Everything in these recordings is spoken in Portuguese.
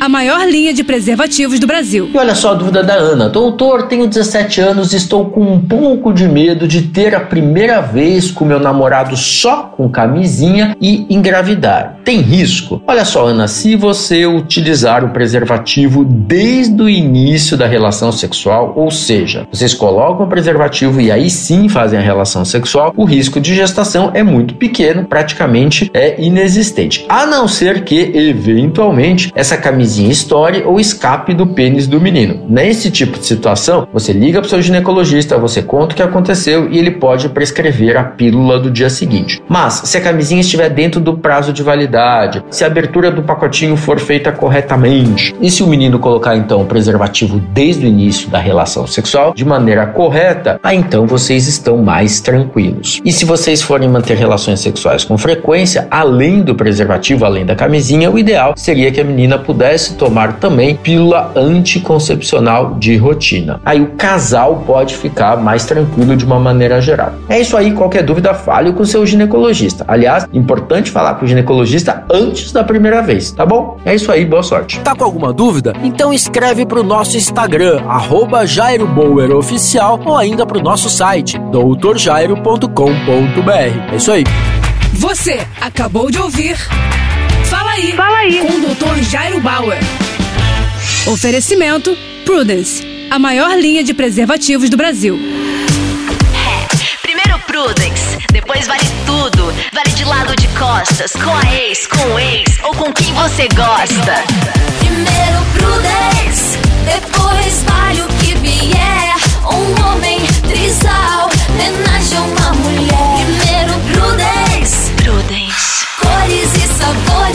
a maior linha de preservativos do Brasil. E olha só a dúvida da Ana. Doutor, tenho 17 anos e estou com um pouco de medo de ter a primeira vez com meu namorado só com camisinha e engravidar. Tem risco? Olha só, Ana, se você utilizar o preservativo desde o início da relação sexual, ou seja, vocês colocam o preservativo e aí sim fazem a relação sexual, o risco de gestação é muito pequeno, praticamente é inexistente. A não ser que, eventualmente, essa camisinha camisinha estoure ou escape do pênis do menino. Nesse tipo de situação, você liga para o seu ginecologista, você conta o que aconteceu e ele pode prescrever a pílula do dia seguinte. Mas se a camisinha estiver dentro do prazo de validade, se a abertura do pacotinho for feita corretamente e se o menino colocar então o preservativo desde o início da relação sexual de maneira correta, aí então vocês estão mais tranquilos. E se vocês forem manter relações sexuais com frequência, além do preservativo, além da camisinha, o ideal seria que a menina pudesse pudesse tomar também pílula anticoncepcional de rotina. Aí o casal pode ficar mais tranquilo de uma maneira geral. É isso aí, qualquer dúvida, fale com o seu ginecologista. Aliás, importante falar com o ginecologista antes da primeira vez, tá bom? É isso aí, boa sorte. Tá com alguma dúvida? Então escreve pro nosso Instagram, arroba Jairo Oficial, ou ainda pro nosso site, doutorjairo.com.br. É isso aí. Você acabou de ouvir Fala aí. Fala aí. Com o Dr. Jairo Bauer. Oferecimento Prudence, a maior linha de preservativos do Brasil. É, primeiro Prudence, depois vale tudo. Vale de lado de costas, com a ex, com o ex ou com quem você gosta. Primeiro Prudence, depois vale o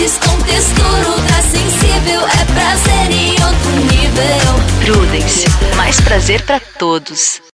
sabores com textura ultra sensível. É prazer em outro nível. Prudence, mais prazer para todos.